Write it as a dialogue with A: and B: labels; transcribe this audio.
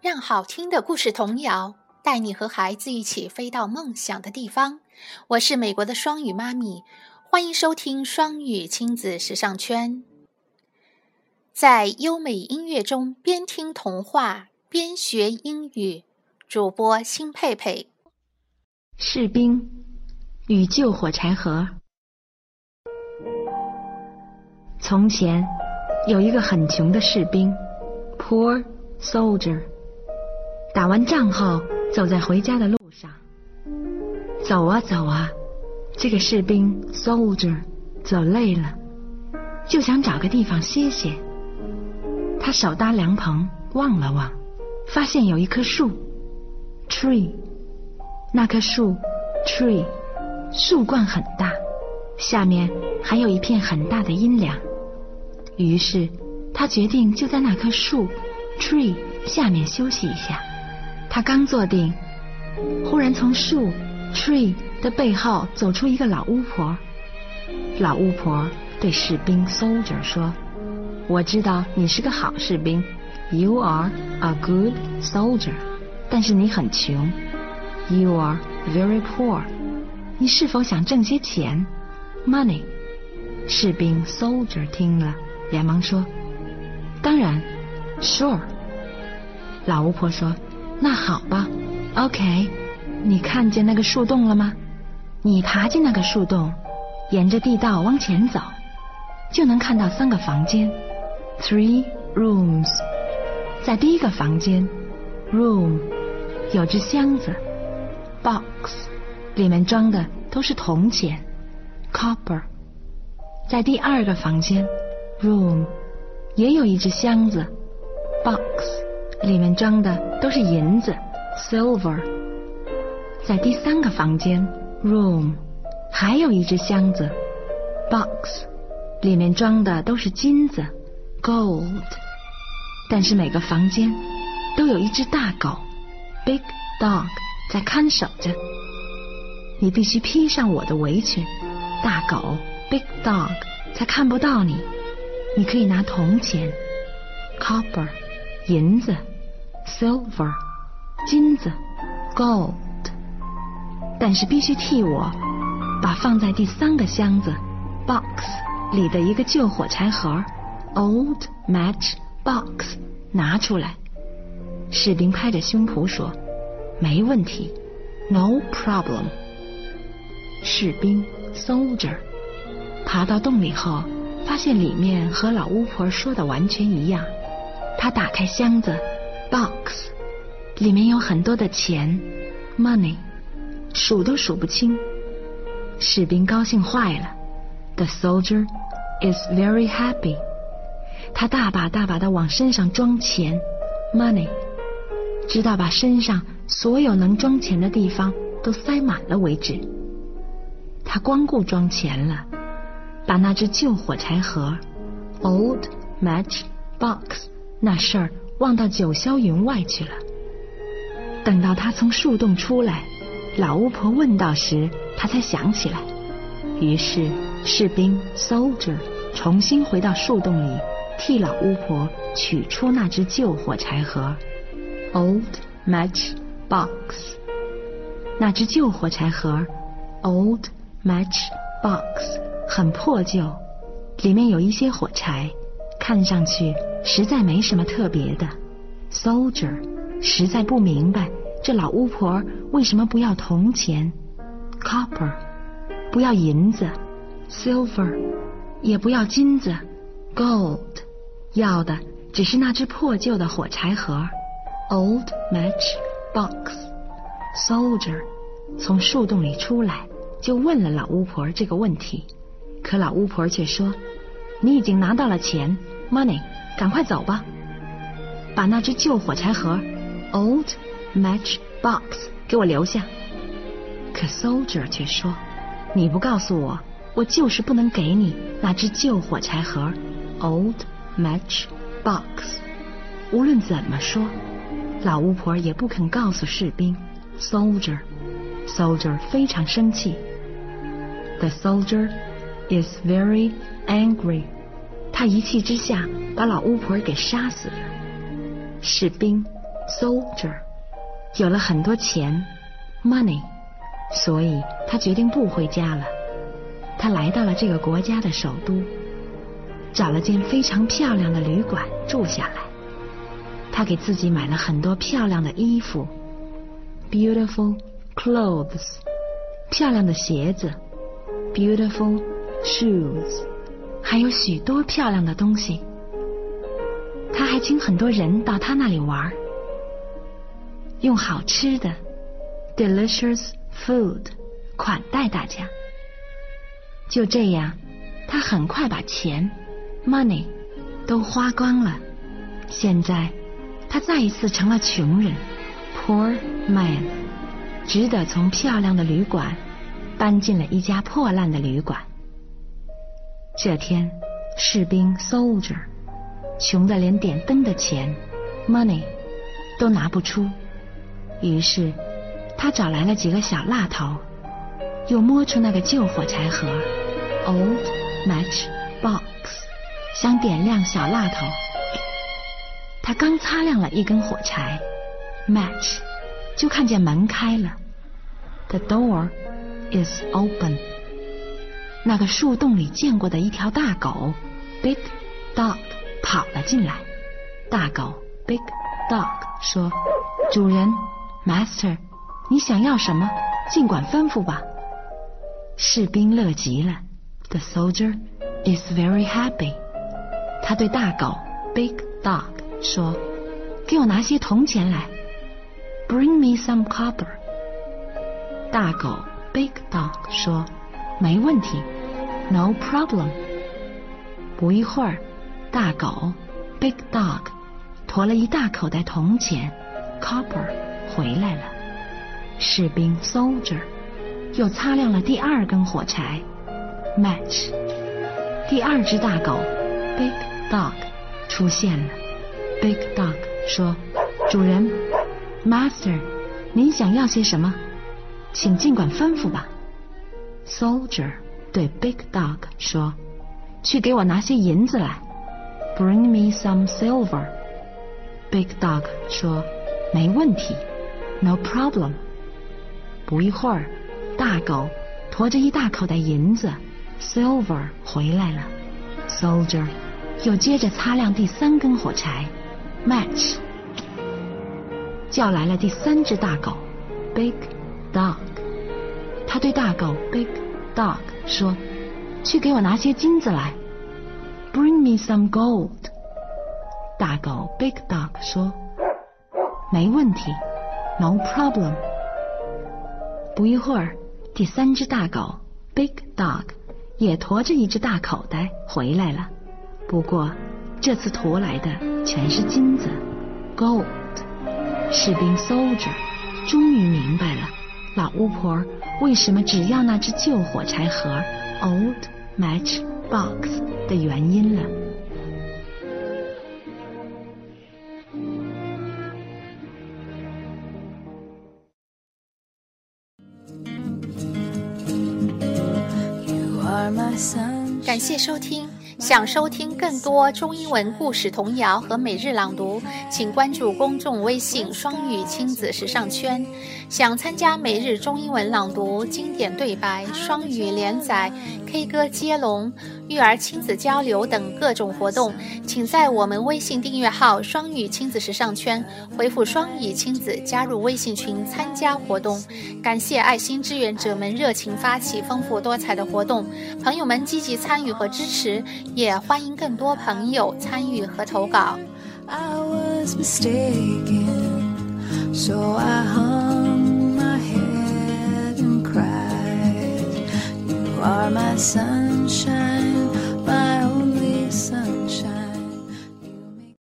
A: 让好听的故事童谣带你和孩子一起飞到梦想的地方。我是美国的双语妈咪，欢迎收听双语亲子时尚圈。在优美音乐中边听童话边学英语，主播辛佩佩。
B: 士兵与救火柴盒。从前有一个很穷的士兵，Poor Soldier。打完仗后，走在回家的路上，走啊走啊，这个士兵 Soldier 走累了，就想找个地方歇歇。他手搭凉棚，望了望，发现有一棵树，Tree。那棵树，Tree，树冠很大，下面还有一片很大的阴凉。于是他决定就在那棵树，Tree 下面休息一下。他刚坐定，忽然从树 tree 的背后走出一个老巫婆。老巫婆对士兵 soldier 说：“我知道你是个好士兵，you are a good soldier，但是你很穷，you are very poor。你是否想挣些钱，money？” 士兵 soldier 听了，连忙说：“当然，sure。”老巫婆说。那好吧，OK。你看见那个树洞了吗？你爬进那个树洞，沿着地道往前走，就能看到三个房间，three rooms。在第一个房间，room，有只箱子，box，里面装的都是铜钱，copper。在第二个房间，room，也有一只箱子，box。里面装的都是银子，silver。在第三个房间，room，还有一只箱子，box，里面装的都是金子，gold。但是每个房间都有一只大狗，big dog，在看守着。你必须披上我的围裙，大狗，big dog，才看不到你。你可以拿铜钱，copper。银子，silver，金子，gold，但是必须替我把放在第三个箱子，box 里的一个旧火柴盒，old match box 拿出来。士兵拍着胸脯说：“没问题，no problem。”士兵 soldier 爬到洞里后，发现里面和老巫婆说的完全一样。他打开箱子，box，里面有很多的钱，money，数都数不清。士兵高兴坏了，the soldier is very happy。他大把大把的往身上装钱，money，直到把身上所有能装钱的地方都塞满了为止。他光顾装钱了，把那只旧火柴盒，old match box。那事儿望到九霄云外去了。等到他从树洞出来，老巫婆问道时，他才想起来。于是士兵 soldier 重新回到树洞里，替老巫婆取出那只旧火柴盒 old match box。那只旧火柴盒 old match box 很破旧，里面有一些火柴，看上去。实在没什么特别的，soldier 实在不明白这老巫婆为什么不要铜钱，copper 不要银子，silver 也不要金子，gold 要的只是那只破旧的火柴盒，old match box。soldier 从树洞里出来就问了老巫婆这个问题，可老巫婆却说：“你已经拿到了钱 ，money。”赶快走吧，把那只旧火柴盒 （old match box） 给我留下。可 soldier 却说：“你不告诉我，我就是不能给你那只旧火柴盒 （old match box）。”无论怎么说，老巫婆也不肯告诉士兵 （soldier）。soldier 非常生气。The soldier is very angry. 他一气之下把老巫婆给杀死了。士兵 soldier，有了很多钱，money，所以他决定不回家了。他来到了这个国家的首都，找了间非常漂亮的旅馆住下来。他给自己买了很多漂亮的衣服，beautiful clothes，漂亮的鞋子，beautiful shoes，还有许多漂亮的东西。他还请很多人到他那里玩，用好吃的 delicious food 款待大家。就这样，他很快把钱 money 都花光了。现在，他再一次成了穷人 poor man，只得从漂亮的旅馆搬进了一家破烂的旅馆。这天，士兵 soldier。穷的连点灯的钱，money，都拿不出。于是，他找来了几个小蜡头，又摸出那个旧火柴盒，old match box，想点亮小蜡头。他刚擦亮了一根火柴，match，就看见门开了，the door is open。那个树洞里见过的一条大狗，big dog。跑了进来，大狗 Big Dog 说：“主人，Master，你想要什么？尽管吩咐吧。”士兵乐极了，The soldier is very happy。他对大狗 Big Dog 说：“给我拿些铜钱来，Bring me some copper。”大狗 Big Dog 说：“没问题，No problem。”不一会儿。大狗，Big Dog，驮了一大口袋铜钱，Copper，回来了。士兵，Soldier，又擦亮了第二根火柴，Match。第二只大狗，Big Dog，出现了。Big Dog 说：“主人，Master，您想要些什么？请尽管吩咐吧。”Soldier 对 Big Dog 说：“去给我拿些银子来。” Bring me some silver. Big Dog 说：“没问题，No problem。”不一会儿，大狗驮着一大口袋银子 （silver） 回来了。Soldier 又接着擦亮第三根火柴 （match），叫来了第三只大狗 （Big Dog）。他对大狗 （Big Dog） 说：“去给我拿些金子来。” Bring me some gold。大狗 Big Dog 说：“没问题，No problem。”不一会儿，第三只大狗 Big Dog 也驮着一只大口袋回来了。不过，这次驮来的全是金子，Gold。士兵 Soldier 终于明白了老巫婆为什么只要那只旧火柴盒 Old Match Box。的原因了。
A: 感谢收听。想收听更多中英文故事童谣和每日朗读，请关注公众微信“双语亲子时尚圈”。想参加每日中英文朗读、经典对白、双语连载、K 歌接龙、育儿亲子交流等各种活动，请在我们微信订阅号“双语亲子时尚圈”回复“双语亲子”加入微信群参加活动。感谢爱心志愿者们热情发起丰富多彩的活动，朋友们积极参与和支持。也欢迎更多朋友参与和投稿 i was mistaken so i。are my sunshine.